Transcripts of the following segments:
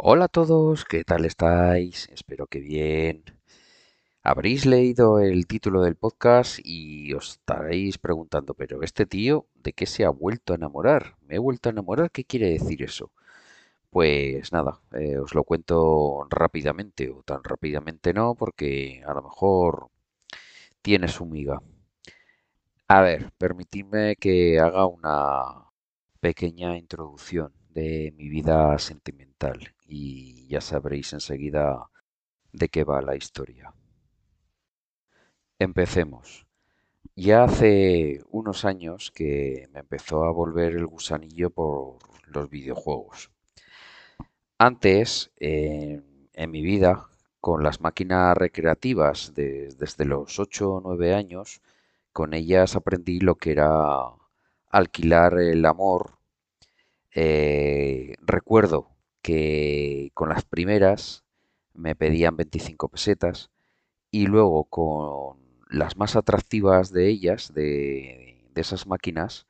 Hola a todos, ¿qué tal estáis? Espero que bien. Habréis leído el título del podcast y os estaréis preguntando, pero este tío, ¿de qué se ha vuelto a enamorar? ¿Me he vuelto a enamorar? ¿Qué quiere decir eso? Pues nada, eh, os lo cuento rápidamente o tan rápidamente no, porque a lo mejor tiene su miga. A ver, permitidme que haga una pequeña introducción de mi vida sentimental y ya sabréis enseguida de qué va la historia. Empecemos. Ya hace unos años que me empezó a volver el gusanillo por los videojuegos. Antes, en mi vida, con las máquinas recreativas de- desde los 8 o 9 años, con ellas aprendí lo que era alquilar el amor. Eh, recuerdo que con las primeras me pedían 25 pesetas y luego con las más atractivas de ellas, de, esas máquinas,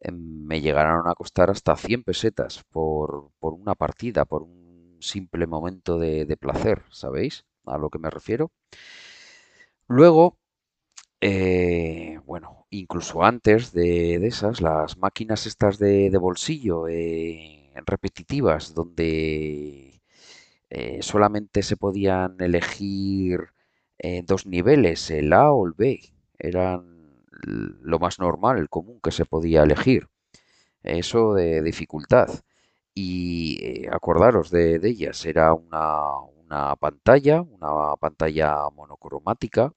em, me llegaron a costar hasta 100 pesetas por, por una partida, por un simple momento de, de placer, ¿sabéis? A lo que me refiero. Luego, eh, bueno, incluso antes de, esas, las máquinas estas de, bolsillo, eh, repetitivas, donde eh, solamente se podían elegir dos niveles, el A o el B. Eran lo más normal, el común que se podía elegir. Eso de dificultad. Y acordaros de, de ellas, era una, una pantalla, una pantalla monocromática,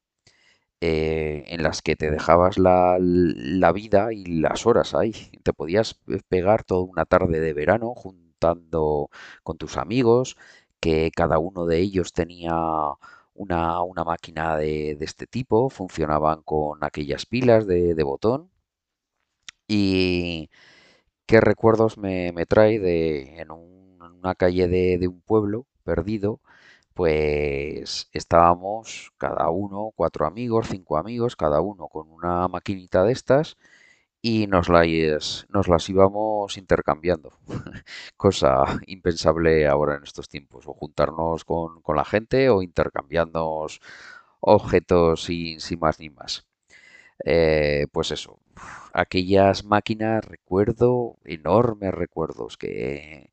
eh, en las que te dejabas la, la vida y las horas ahí. Te podías pegar toda una tarde de verano juntando con tus amigos, que cada uno de ellos tenía una, una máquina de, de este tipo, funcionaban con aquellas pilas de, de botón. Y qué recuerdos me, me trae de en, en una calle de, de un pueblo perdido, pues estábamos cada uno, cuatro amigos, cinco amigos, cada uno con una maquinita de estas y nos las, nos las íbamos intercambiando, cosa impensable ahora en estos tiempos, o juntarnos con, con la gente o intercambiarnos objetos sin, sin más ni más. Eh, pues eso, aquellas máquinas recuerdo, enormes recuerdos, que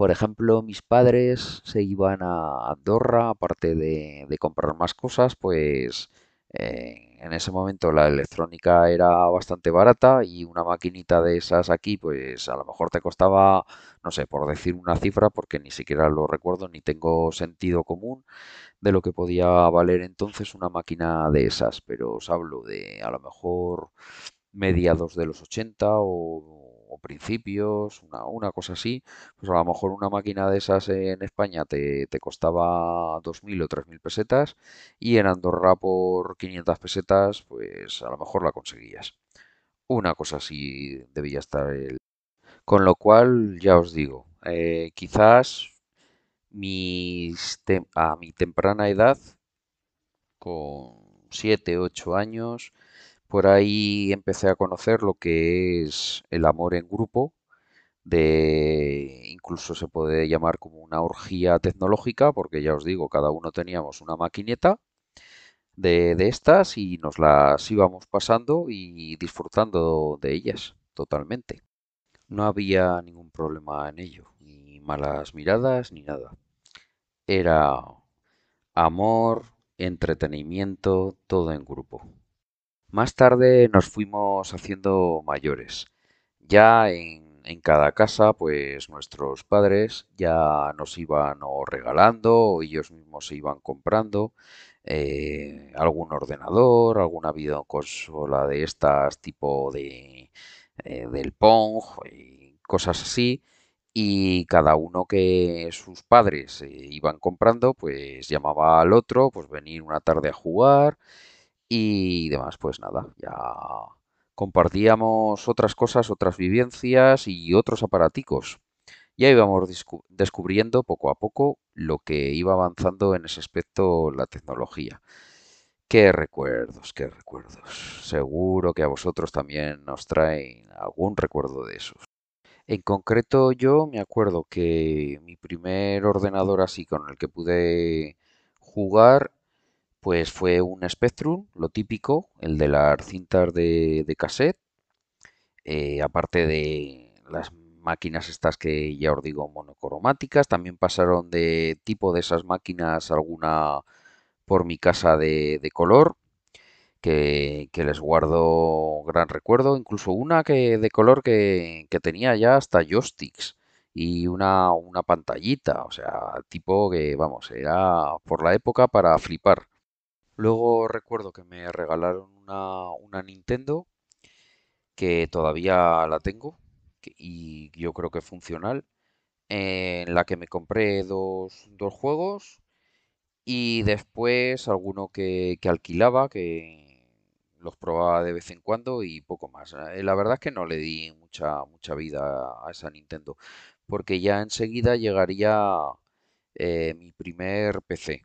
por ejemplo mis padres se iban a Andorra, aparte de, comprar más cosas, pues eh, en ese momento la electrónica era bastante barata y una maquinita de esas aquí, pues a lo mejor te costaba, no sé, por decir una cifra, porque ni siquiera lo recuerdo ni tengo sentido común de lo que podía valer entonces una máquina de esas, pero os hablo de a lo mejor mediados de los 80 o, o principios, una, una cosa así, pues a lo mejor una máquina de esas en España te, te costaba 2.000 o 3.000 pesetas y en Andorra por 500 pesetas, pues a lo mejor la conseguías. Una cosa así debía estar el... Con lo cual, ya os digo, eh, quizás mis a mi temprana edad con 7 8 años, por ahí empecé a conocer lo que es el amor en grupo, de incluso se puede llamar como una orgía tecnológica, porque ya os digo, cada uno teníamos una maquineta de, de estas y nos las íbamos pasando y disfrutando de ellas totalmente. No había ningún problema en ello, ni malas miradas, ni nada. Era amor, entretenimiento, todo en grupo. Más tarde nos fuimos haciendo mayores. Ya en, cada casa, pues nuestros padres ya nos iban regalando o ellos mismos se iban comprando eh, algún ordenador, alguna videoconsola de estas tipo de eh, del Pong y cosas así. Y cada uno que sus padres eh, iban comprando, pues llamaba al otro, pues venir una tarde a jugar y demás, pues nada, ya compartíamos otras cosas, otras vivencias y otros aparaticos. Ya íbamos descubriendo poco a poco lo que iba avanzando en ese aspecto la tecnología. Qué recuerdos, qué recuerdos. Seguro que a vosotros también os traen algún recuerdo de esos. En concreto, yo me acuerdo que mi primer ordenador así con el que pude jugar, pues fue un Spectrum, lo típico, el de las cintas de, cassette, eh, aparte de las máquinas estas que ya os digo monocromáticas, también pasaron de tipo de esas máquinas alguna por mi casa de, color que, que les guardo gran recuerdo, incluso una que de color que, que tenía ya hasta joysticks y una, una pantallita, o sea, tipo que, vamos, era por la época para flipar. Luego recuerdo que me regalaron una, Nintendo que todavía la tengo y yo creo que es funcional, en la que me compré dos, dos juegos y después alguno que, que alquilaba, que los probaba de vez en cuando y poco más. Eh, La verdad es que no le di mucha, mucha vida a esa Nintendo, porque ya enseguida llegaría eh, mi primer PC.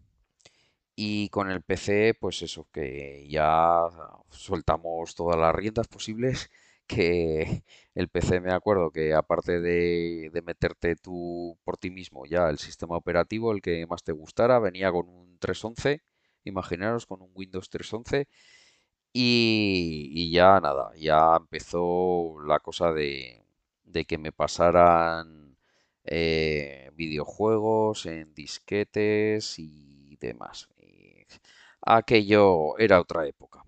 Y con el PC, pues eso, que ya soltamos todas las riendas posibles, que el PC me acuerdo que aparte de, de meterte tú por ti mismo ya el sistema operativo, el que más te gustara, venía con un 3.11, imaginaros, con un Windows 3.11, y, y ya nada, ya empezó la cosa de, de que me pasaran eh, videojuegos en disquetes y demás. Aquello era otra época.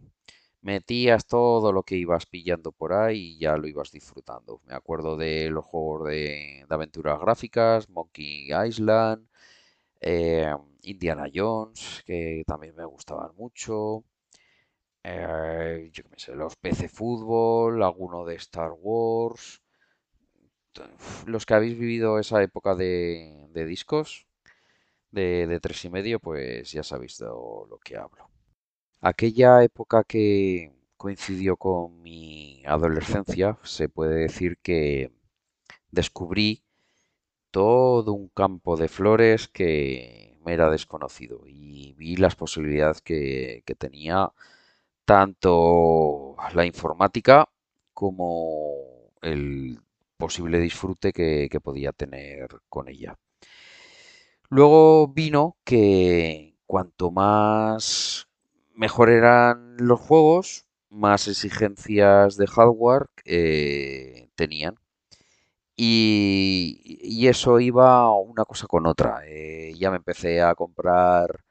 Metías todo lo que ibas pillando por ahí y ya lo ibas disfrutando. Me acuerdo de los juegos de, de aventuras gráficas, Monkey Island, eh, Indiana Jones, que también me gustaban mucho eh, yo qué sé, los PC Fútbol, alguno de Star Wars. Los que habéis vivido esa época de, de discos de, tres y medio, pues ya sabéis de lo que hablo. Aquella época que coincidió con mi adolescencia, se puede decir que descubrí todo un campo de flores que me era desconocido y vi las posibilidades que, tenía tanto la informática como el posible disfrute que podía tener con ella. Luego vino que cuanto más mejor eran los juegos, más exigencias de hardware eh, tenían. Y, eso iba una cosa con otra. Eh, ya me empecé a comprar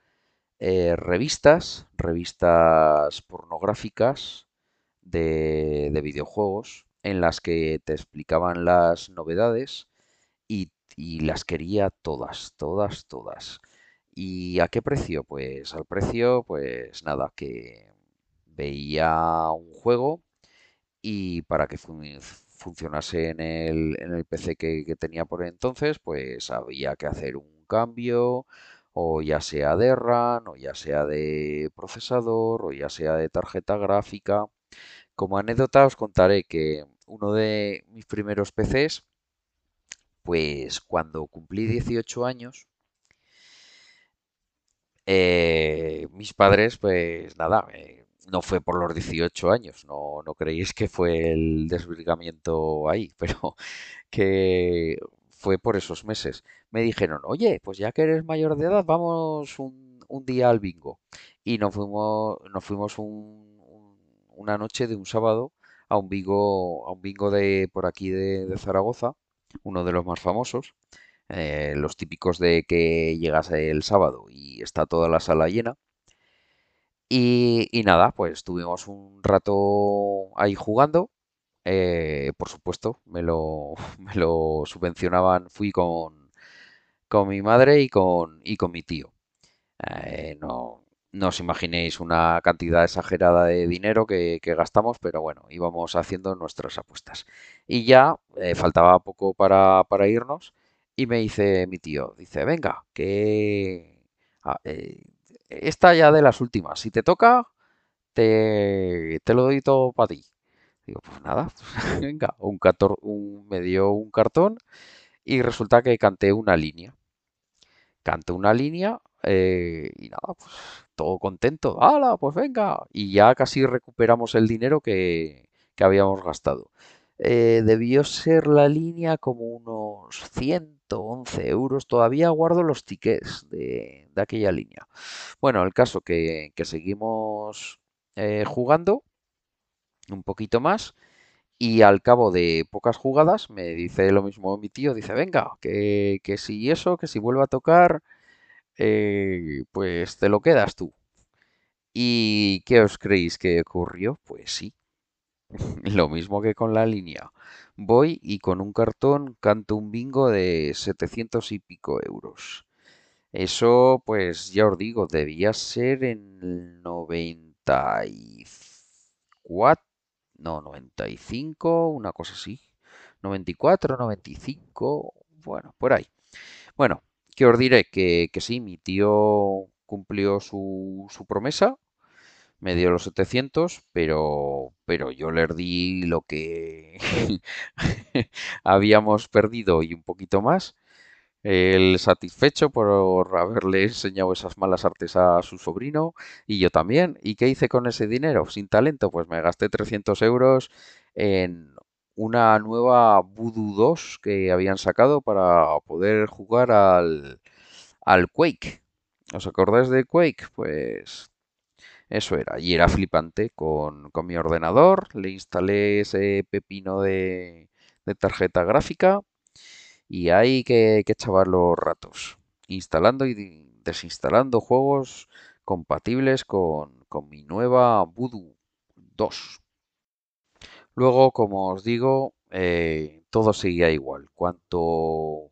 eh, revistas, revistas pornográficas de, de videojuegos en las que te explicaban las novedades y, las quería todas, todas, todas. ¿Y a qué precio? Pues al precio, pues nada, que veía un juego y para que fun- funcionase en el, en el PC que, que tenía por entonces, pues había que hacer un cambio, o ya sea de RAM, o ya sea de procesador, o ya sea de tarjeta gráfica. Como anécdota os contaré que uno de mis primeros PCs, pues cuando cumplí 18 años, eh, mis padres, pues nada, eh, no fue por los 18 años, no, no creéis que fue el desvirgamiento ahí, pero que fue por esos meses. Me dijeron, oye, pues ya que eres mayor de edad, vamos un, día al bingo. Y nos fuimos, nos fuimos un- un- una noche de un sábado a un bingo, a un bingo de por aquí de Zaragoza, uno de los más famosos. eh, los típicos de que llegas el sábado y está toda la sala llena. Y, y nada, pues estuvimos un rato ahí jugando. Eh, por supuesto, me lo, me lo subvencionaban. Fui con, con mi madre y con, y con mi tío. Eh, no, no os imaginéis una cantidad exagerada de dinero que, gastamos, pero bueno, íbamos haciendo nuestras apuestas. Y ya eh, faltaba poco para, irnos y me dice mi tío, dice, venga, que ah, eh, esta ya de las últimas, si te toca, te, lo doy todo para ti. Digo, pues nada, venga, un, cator- me dio un cartón y resulta que canté una línea. Canté una línea eh, y nada, pues todo contento. ¡Hala! Pues venga. Y ya casi recuperamos el dinero que, que habíamos gastado. eh, debió ser la línea como unos 111 euros. Todavía guardo los tickets de, de aquella línea. Bueno, el caso que, que seguimos eh, jugando un poquito más y al cabo de pocas jugadas me dice lo mismo mi tío, dice, venga, que, que si eso, que si vuelve a tocar, eh, pues te lo quedas tú. ¿Y qué os creéis que ocurrió? Pues sí, lo mismo que con la línea. Voy y con un cartón canto un bingo de 700 y pico euros. Eso, pues ya os digo, debía ser en el 94, no, 95, una cosa así. 94, 95, bueno, por ahí. Bueno, que os diré que, que sí, mi tío cumplió su, su promesa, me dio los 700, pero, pero yo le di lo que habíamos perdido y un poquito más. Él satisfecho por haberle enseñado esas malas artes a su sobrino y yo también. ¿Y qué hice con ese dinero? Sin talento, pues me gasté 300 euros en una nueva Voodoo 2 que habían sacado para poder jugar al, al Quake. ¿Os acordáis de Quake? Pues eso era. Y era flipante con, con mi ordenador. Le instalé ese pepino de, de tarjeta gráfica y hay que, que los ratos, instalando y desinstalando juegos compatibles con, con mi nueva Voodoo 2. Luego, como os digo, eh, todo seguía igual. Cuanto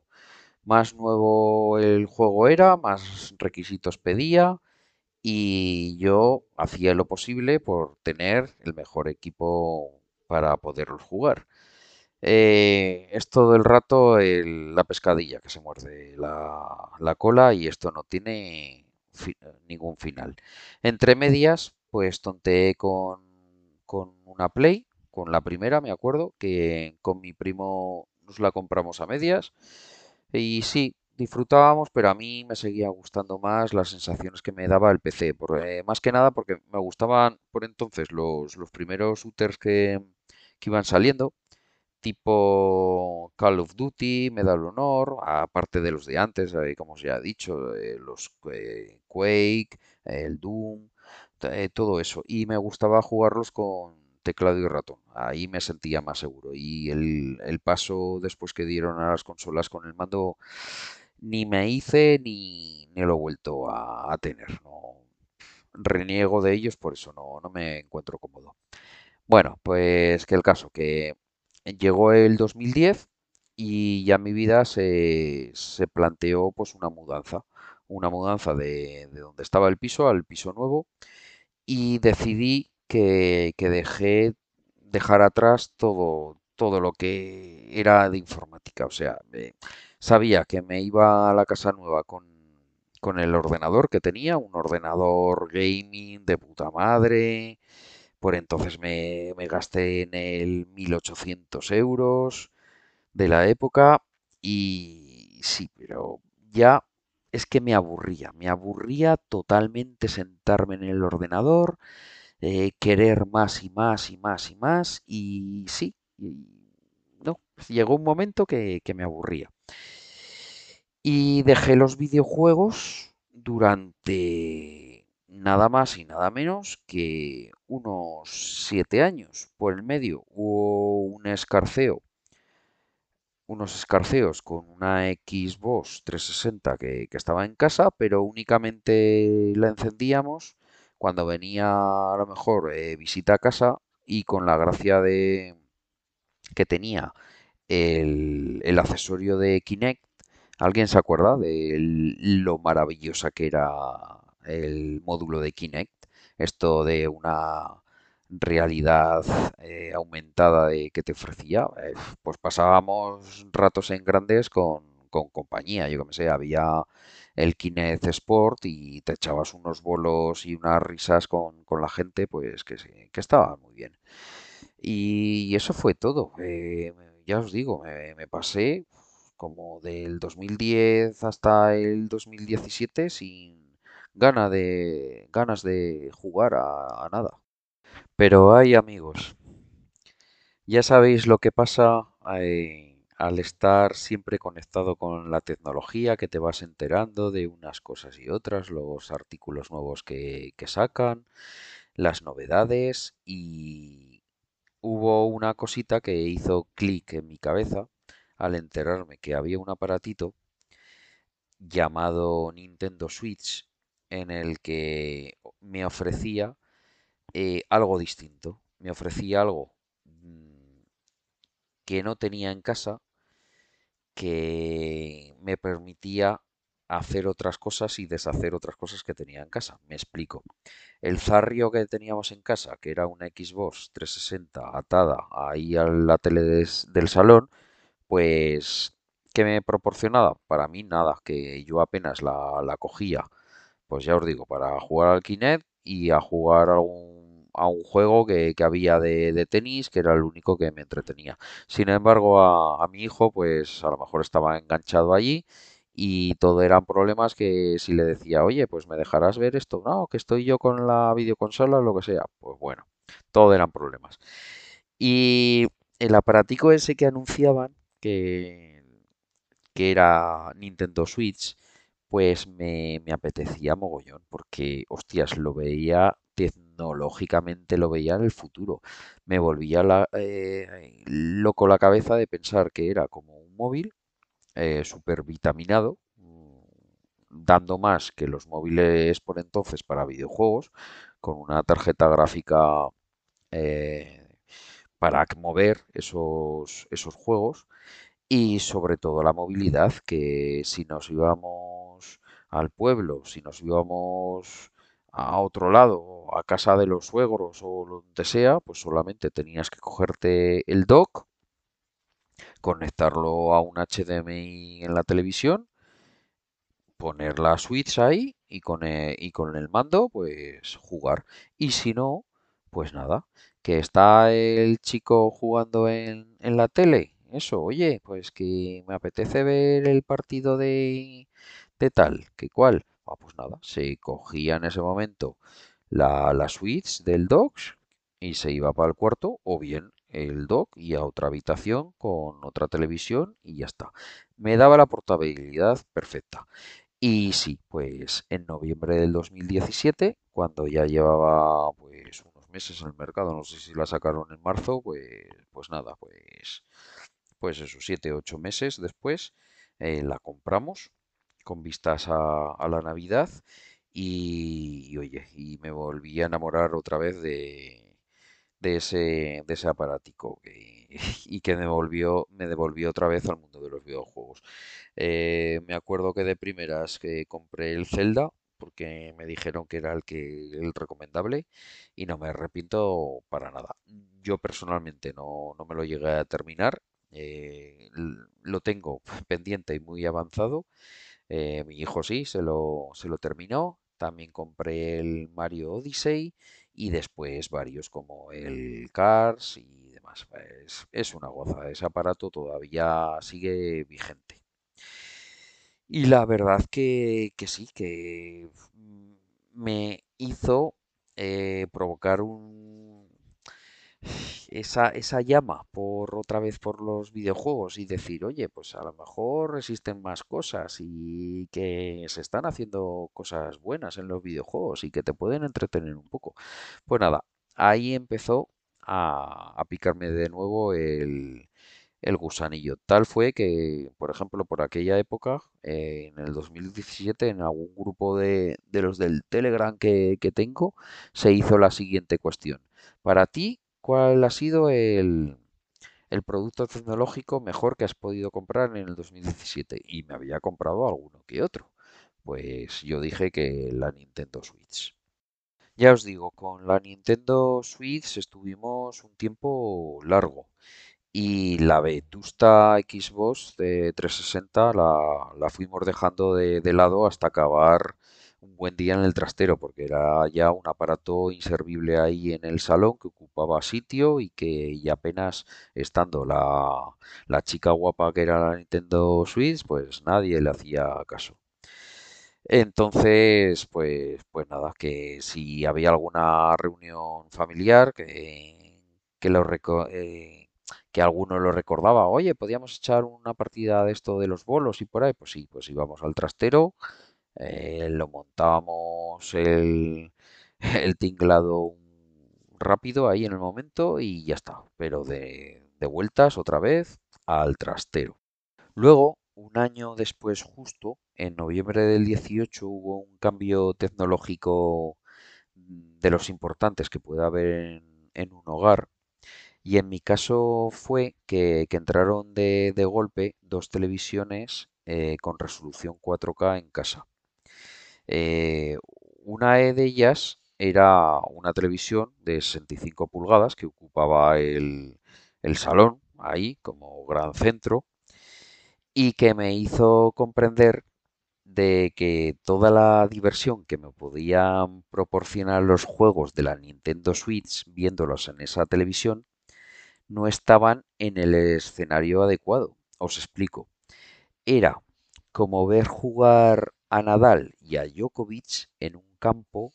más nuevo el juego era, más requisitos pedía y yo hacía lo posible por tener el mejor equipo para poderlos jugar. Eh, es todo el rato la pescadilla que se muerde la, la cola y esto no tiene ningún final. Entre medias, pues tonteé con, con una Play, con la primera, me acuerdo, que con mi primo nos la compramos a medias. Y sí, disfrutábamos, pero a mí me seguía gustando más las sensaciones que me daba el PC. por- eh, más que nada porque me gustaban por entonces los, los primeros shooters que, que iban saliendo tipo Call of Duty, Medal of Honor, aparte de los de antes, eh, como ya he dicho, eh, los eh, Quake, el Doom, todo eso. Y me gustaba jugarlos con teclado y ratón. Ahí me sentía más seguro. Y el, el paso después que dieron a las consolas con el mando, ni me hice ni, ni lo he vuelto a, tener. Reniego de ellos, por eso no, no me encuentro cómodo. Bueno, pues que el caso, que llegó el 2010 y ya mi vida se, se planteó pues una mudanza, una mudanza de, de donde estaba el piso al piso nuevo y decidí que, dejé dejar atrás todo, todo lo que era de informática. O sea, sabía que me iba a la casa nueva con, con el ordenador que tenía, un ordenador gaming de puta madre, por entonces me, me gasté en el 1800 euros de la época y sí, pero ya es que me aburría, me aburría totalmente sentarme en el ordenador, eh, querer más y más y más y más y sí, no, llegó un momento que, que me aburría. Y dejé los videojuegos durante nada más y nada menos que unos siete años. Por el medio hubo un escarceo, unos escarceos con una Xbox 360 que, que estaba en casa, pero únicamente la encendíamos cuando venía a lo mejor eh, visita a casa y con la gracia de que tenía el, el accesorio de Kinect. ¿Alguien se acuerda de lo maravillosa que era el módulo de Kinect? Esto de una realidad eh, aumentada de que te ofrecía. eh, pues pasábamos ratos en grandes con, con compañía. Yo que me sé, había el Kinect Sport y te echabas unos bolos y unas risas con, con la gente, pues que, sí, que estaba muy bien. Y eso fue todo. Eh, ya os digo, me, pasé como del 2010 hasta el 2017 sin gana de, ganas de jugar a, a nada. Pero hay amigos, Ya sabéis lo que pasa eh, al estar siempre conectado con la tecnología, que te vas enterando de unas cosas y otras, los artículos nuevos que, sacan, las novedades y hubo una cosita que hizo clic en mi cabeza al enterarme que había un aparatito llamado Nintendo Switch en el que me ofrecía eh, algo distinto. Me ofrecía algo que no tenía en casa, que me permitía hacer otras cosas y deshacer otras cosas que tenía en casa. Me explico. El zarrio que teníamos en casa, que era una Xbox 360 atada ahí a la tele del salón, pues, ¿qué me proporcionaba? Para mí nada, que yo apenas la, la cogía pues ya os digo, para jugar al Kinect y a jugar a un, a un juego que, que había de, de tenis, que era el único que me entretenía. Sin embargo, a, mi hijo, pues a lo mejor estaba enganchado allí y todo eran problemas que si le decía, oye, pues me dejarás ver esto, no, que estoy yo con la videoconsola o lo que sea, pues bueno, todo eran problemas. Y el aparatico ese que anunciaban, que que era Nintendo Switch, pues me, me apetecía mogollón, porque, hostias, lo veía tecnológicamente, lo veía en el futuro. Me volvía eh, loco la cabeza de pensar que era como un móvil eh, súper vitaminado, mm, dando más que los móviles por entonces para videojuegos, con una tarjeta gráfica eh, para mover esos, esos juegos y sobre todo la movilidad, que si nos íbamos al pueblo, si nos íbamos a otro lado, a casa de los suegros o donde sea, pues solamente tenías que cogerte el dock, conectarlo a un HDMI en la televisión, poner la Switch ahí y con el, y con el mando, pues jugar. Y si no, pues nada, que está el chico jugando en, en la tele. Eso, oye, pues que me apetece ver el partido de, de tal, que cual. Ah, pues nada, se cogía en ese momento la, la Switch del dock y se iba para el cuarto, o bien el dock y a otra habitación con otra televisión y ya está. Me daba la portabilidad perfecta. Y sí, pues en noviembre del 2017, cuando ya llevaba pues unos meses en el mercado, no sé si la sacaron en marzo, pues, pues nada, pues, pues eso, siete, ocho meses después, eh, la compramos con vistas a, a la Navidad y, oye, y me volví a enamorar otra vez de, de ese, de ese aparatico que- y que me devolvió, me devolvió otra vez al mundo de los videojuegos. Eh, me acuerdo que de primeras que compré el Zelda porque me dijeron que era el que el recomendable y no me arrepiento para nada. Yo personalmente no, no me lo llegué a terminar. eh, lo tengo pendiente y muy avanzado. Eh, mi hijo sí, se lo, se lo terminó. También compré el Mario Odyssey y después varios como el Cars y demás. Es, es una goza, ese aparato todavía sigue vigente. Y la verdad que, que sí, que mm, me hizo eh, provocar un, esa, esa llama por otra vez por los videojuegos y decir, oye, pues a lo mejor existen más cosas y que se están haciendo cosas buenas en los videojuegos y que te pueden entretener un poco. Pues nada, ahí empezó a, a picarme de nuevo el, el gusanillo. Tal fue que, por ejemplo, por aquella época, eh, en el 2017, en algún grupo de, de los del Telegram que, que tengo, se hizo la siguiente cuestión. Para ti, ¿cuál ha sido el, el producto tecnológico mejor que has podido comprar en el 2017? Y me había comprado alguno que otro. Pues yo dije que la Nintendo Switch. Ya os digo, con la Nintendo Switch estuvimos un tiempo largo. Y la vetusta Xbox de 360 la, la fuimos dejando de, de lado hasta acabar un buen día en el trastero, porque era ya un aparato inservible ahí en el salón que ocupaba sitio y que y apenas estando la, la chica guapa que era la Nintendo Switch, pues nadie le hacía caso. Entonces, pues, pues nada, que si había alguna reunión familiar que, que lo eh, que alguno lo recordaba, oye, podíamos echar una partida de esto de los bolos y por ahí, pues sí, pues íbamos al trastero, eh, lo montábamos el, tinglado rápido ahí en el momento y ya está, pero de, de vueltas otra vez al trastero. Luego, un año después justo, en noviembre del 18 hubo un cambio tecnológico de los importantes que puede haber en, un hogar. Y en mi caso fue que, entraron de, golpe dos televisiones eh, con resolución 4K en casa. Eh, una de ellas era una televisión de 65 pulgadas que ocupaba el, el salón ahí como gran centro y que me hizo comprender de que toda la diversión que me podían proporcionar los juegos de la Nintendo Switch viéndolos en esa televisión no estaban en el escenario adecuado. Os explico. Era como ver jugar a Nadal y a Djokovic en un campo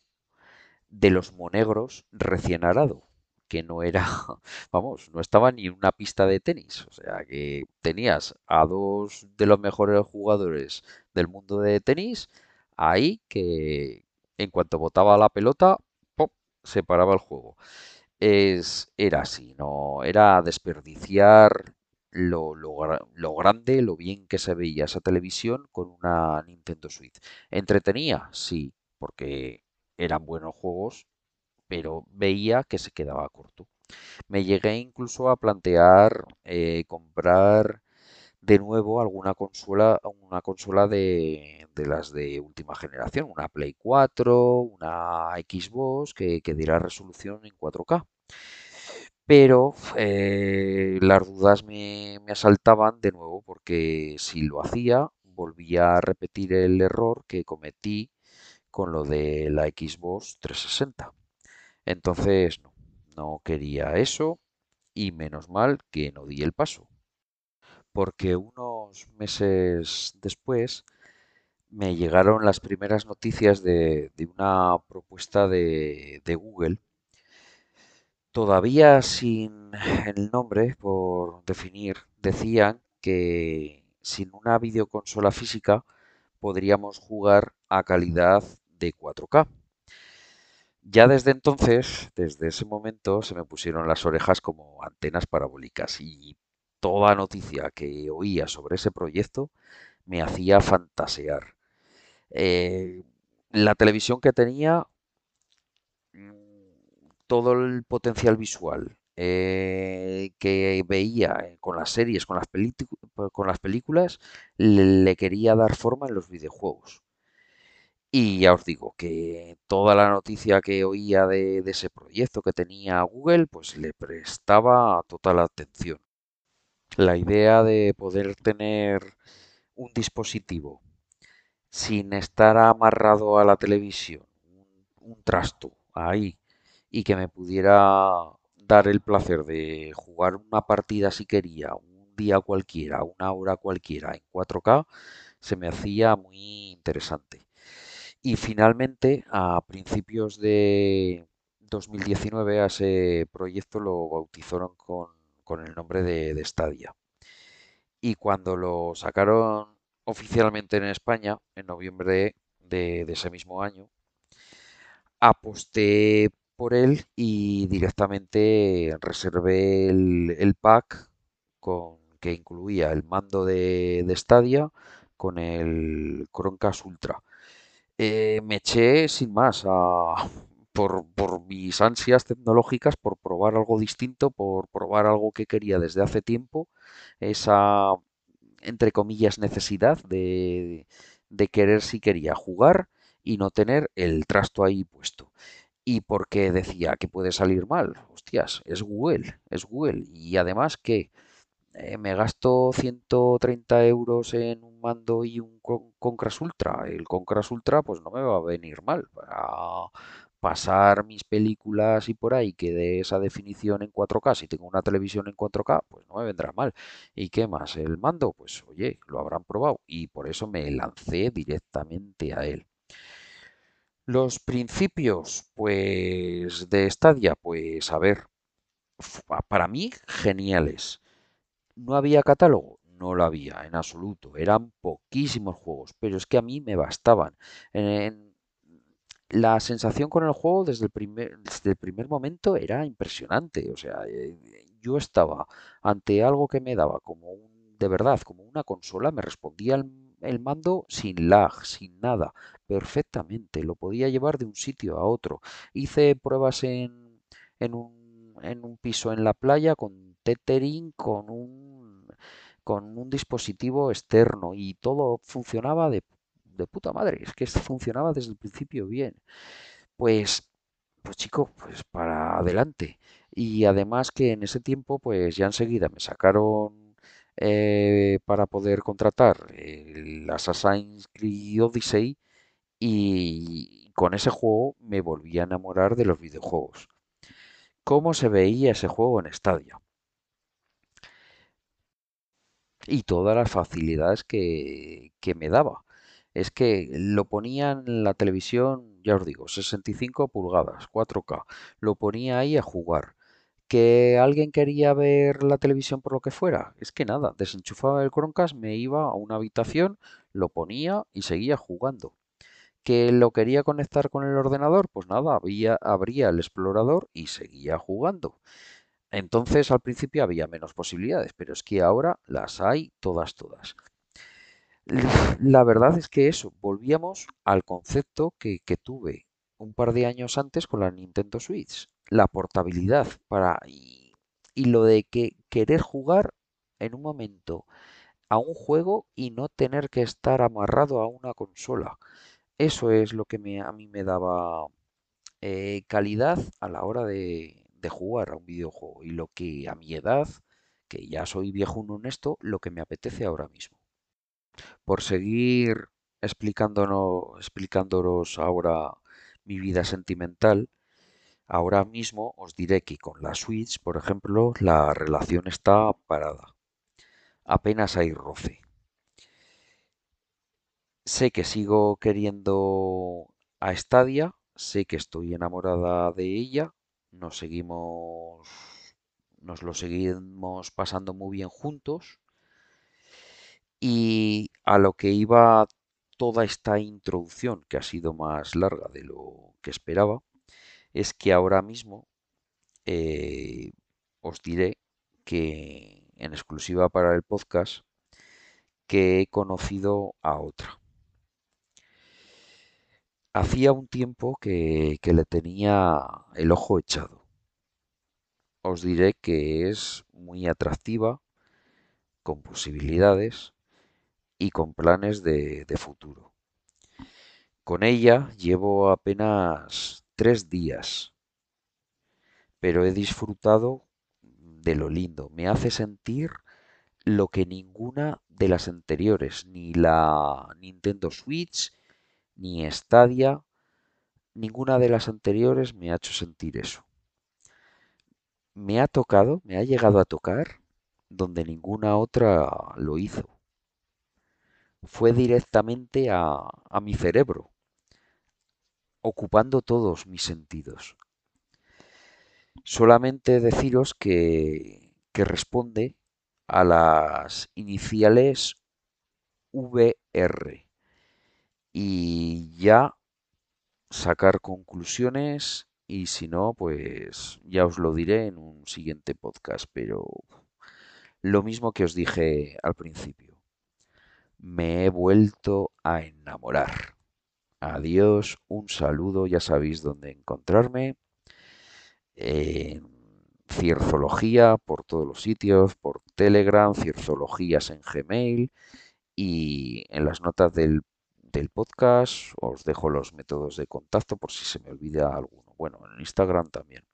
de los monegros recién arado que no era, vamos, no estaba ni una pista de tenis. O sea, que tenías a dos de los mejores jugadores del mundo de tenis ahí que en cuanto botaba la pelota, ¡pop! se paraba el juego. Es, era así, no era desperdiciar lo, grande, lo bien que se veía esa televisión con una Nintendo Switch. ¿Entretenía? Sí, porque eran buenos juegos pero veía que se quedaba corto. Me llegué incluso a plantear eh, comprar de nuevo alguna consola, una consola de, las de última generación, una Play 4, una Xbox que, que diera resolución en 4K. Pero eh, las dudas me, asaltaban de nuevo porque si lo hacía volvía a repetir el error que cometí con lo de la Xbox 360. Entonces, no, no quería eso y menos mal que no di el paso. Porque unos meses después me llegaron las primeras noticias de, una propuesta de, Google, todavía sin el nombre por definir, decían que sin una videoconsola física podríamos jugar a calidad de 4K. Ya desde entonces, desde ese momento, se me pusieron las orejas como antenas parabólicas y toda noticia que oía sobre ese proyecto me hacía fantasear. Eh, la televisión que tenía, todo el potencial visual eh, que veía eh, con las series, con las, con las películas, le quería dar forma en los videojuegos. Y ya os digo que toda la noticia que oía de, ese proyecto que tenía Google, pues le prestaba total atención. La idea de poder tener un dispositivo sin estar amarrado a la televisión, un, trasto ahí, y que me pudiera dar el placer de jugar una partida si quería, un día cualquiera, una hora cualquiera en 4K, se me hacía muy interesante. Y finalmente, a principios de 2019, a ese proyecto lo bautizaron con, el nombre de, Stadia. Y cuando lo sacaron oficialmente en España, en noviembre de, ese mismo año, aposté por él y directamente reservé el, pack con, que incluía el mando de, de Stadia con el Chromecast Ultra eh, me eché sin más por, mis ansias tecnológicas, por probar algo distinto, por probar algo que quería desde hace tiempo, esa, entre comillas, necesidad de, de querer si quería jugar y no tener el trasto ahí puesto. Y porque decía que puede salir mal, hostias, es Google, es Google. Y además que eh, me gasto 130 euros en un mando y un Concras Ultra. El Concras Ultra pues no me va a venir mal para pasar mis películas y por ahí que de esa definición en 4K, si tengo una televisión en 4K, pues no me vendrá mal. ¿Y qué más? El mando, pues oye, lo habrán probado y por eso me lancé directamente a él. Los principios, pues de Stadia, pues a ver, para mí, geniales. ¿No había catálogo? No lo había, en absoluto. Eran poquísimos juegos, pero es que a mí me bastaban. la sensación con el juego desde el primer, desde el primer momento era impresionante. O sea, eh, yo estaba ante algo que me daba como un, de verdad, como una consola, me respondía el, el mando sin lag, sin nada, perfectamente. Lo podía llevar de un sitio a otro. Hice pruebas en, en un, en un piso en la playa con tethering, con un, con un dispositivo externo y todo funcionaba de, de puta madre. Es que funcionaba desde el principio bien. Pues, pues chico, pues para adelante. Y además que en ese tiempo, pues ya enseguida me sacaron eh, para poder contratar el Assassin's Creed Odyssey y con ese juego me volví a enamorar de los videojuegos. ¿Cómo se veía ese juego en Stadia? Y todas las facilidades que, que me daba. Es que lo ponían en la televisión, ya os digo, 65 pulgadas, 4K. Lo ponía ahí a jugar que alguien quería ver la televisión por lo que fuera. Es que nada, desenchufaba el Chromecast, me iba a una habitación, lo ponía y seguía jugando. ¿Que lo quería conectar con el ordenador? Pues nada, había, abría el explorador y seguía jugando. Entonces al principio había menos posibilidades, pero es que ahora las hay todas, todas. La verdad es que eso, volvíamos al concepto que, que tuve un par de años antes con la Nintendo Switch la portabilidad para y, lo de que querer jugar en un momento a un juego y no tener que estar amarrado a una consola. Eso es lo que me, a mí me daba eh, calidad a la hora de, de, jugar a un videojuego y lo que a mi edad, que ya soy viejo un honesto, lo que me apetece ahora mismo. Por seguir explicándonos, explicándonos ahora mi vida sentimental, Ahora mismo os diré que con la Switch, por ejemplo, la relación está parada. Apenas hay roce. Sé que sigo queriendo a Stadia, sé que estoy enamorada de ella, nos seguimos nos lo seguimos pasando muy bien juntos y a lo que iba toda esta introducción que ha sido más larga de lo que esperaba es que ahora mismo eh, os diré que en exclusiva para el podcast que he conocido a otra. Hacía un tiempo que, que le tenía el ojo echado. Os diré que es muy atractiva, con posibilidades y con planes de, de futuro. Con ella llevo apenas tres días, pero he disfrutado de lo lindo. Me hace sentir lo que ninguna de las anteriores, ni la Nintendo Switch, ni Stadia, ninguna de las anteriores me ha hecho sentir eso. Me ha tocado, me ha llegado a tocar donde ninguna otra lo hizo. Fue directamente a, a mi cerebro ocupando todos mis sentidos. Solamente deciros que, que responde a las iniciales VR y ya sacar conclusiones y si no, pues ya os lo diré en un siguiente podcast, pero lo mismo que os dije al principio, me he vuelto a enamorar. Adiós, un saludo, ya sabéis dónde encontrarme. En Cierzología por todos los sitios, por Telegram, Cierzologías en Gmail y en las notas del, del podcast os dejo los métodos de contacto por si se me olvida alguno. Bueno, en Instagram también.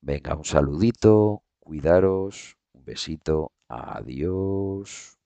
Venga, un saludito, cuidaros, un besito, adiós.